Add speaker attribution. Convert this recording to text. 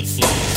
Speaker 1: the floor.